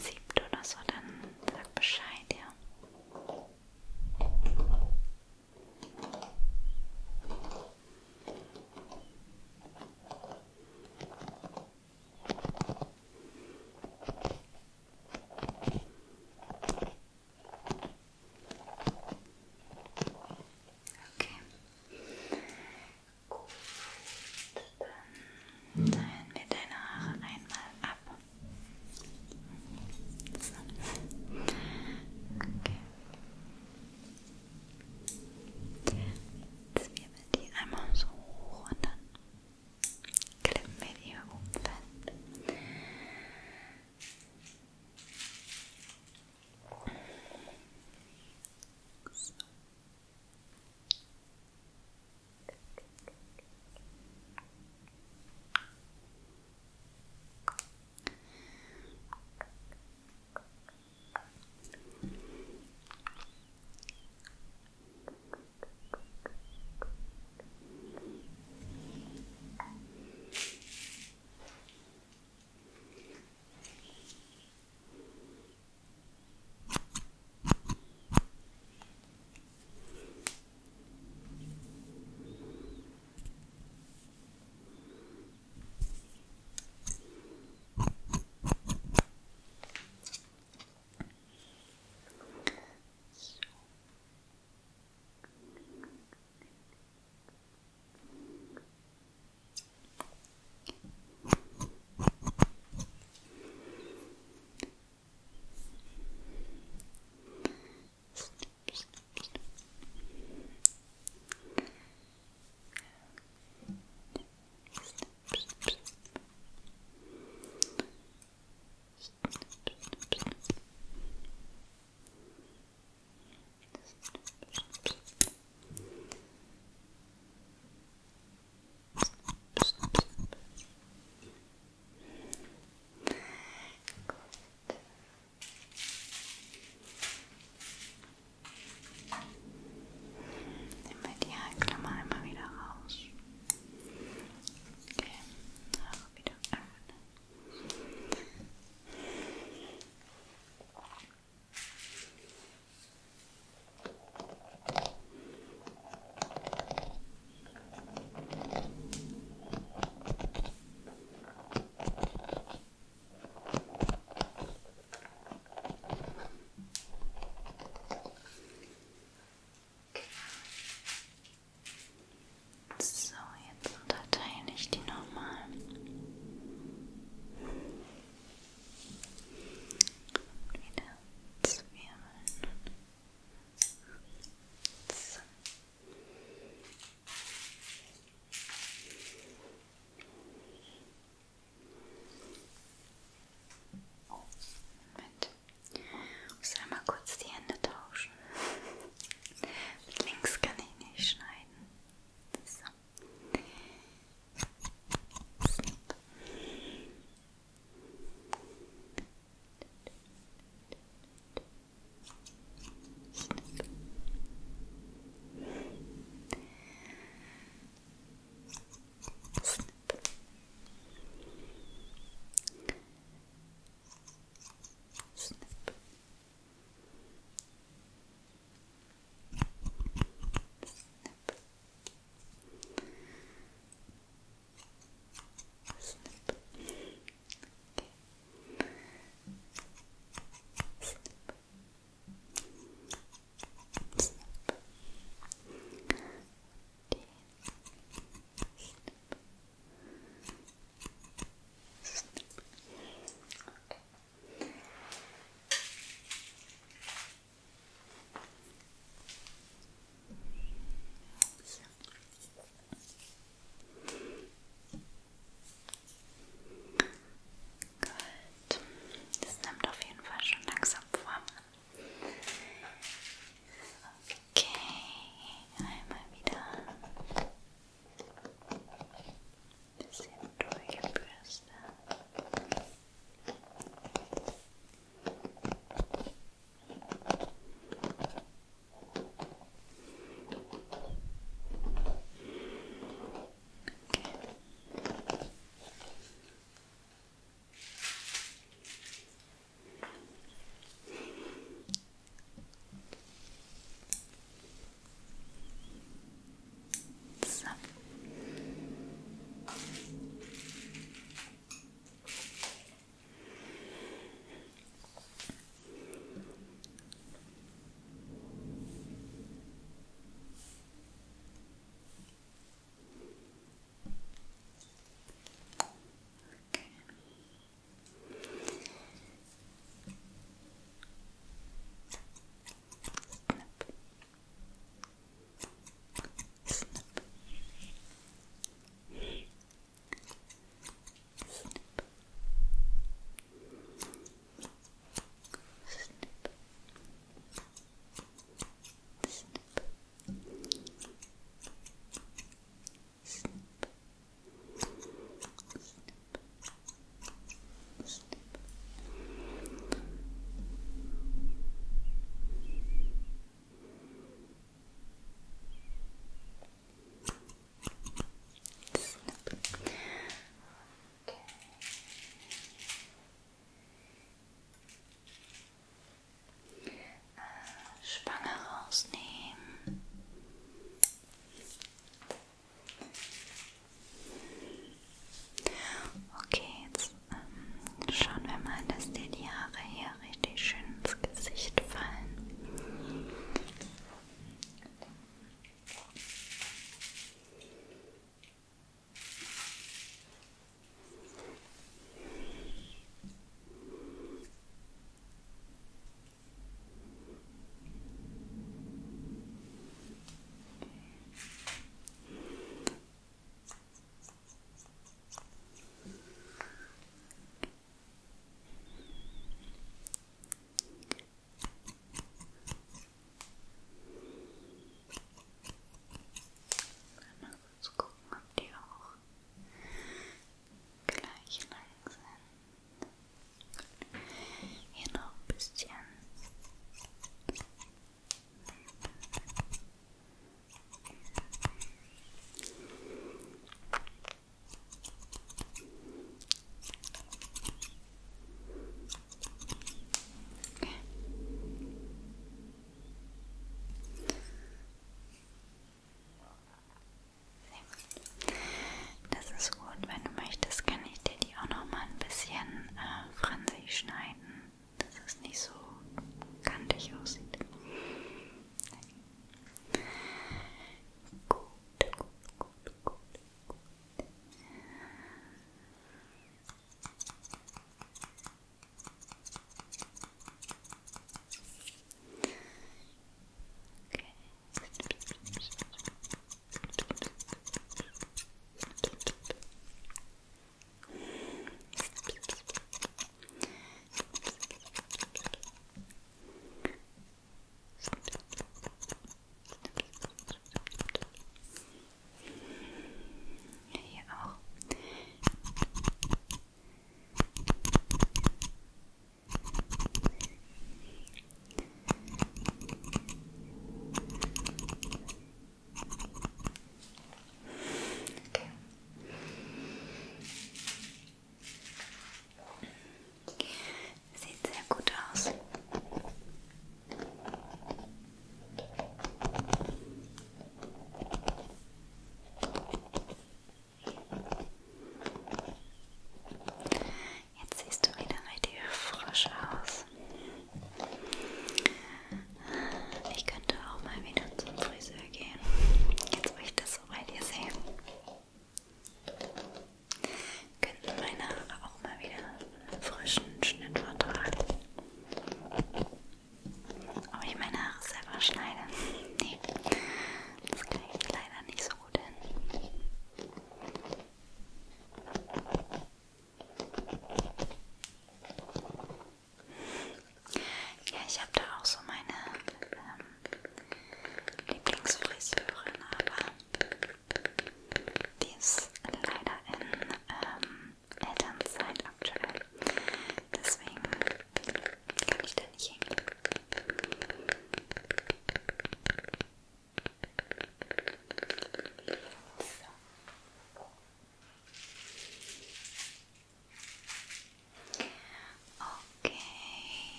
C'est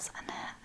has it.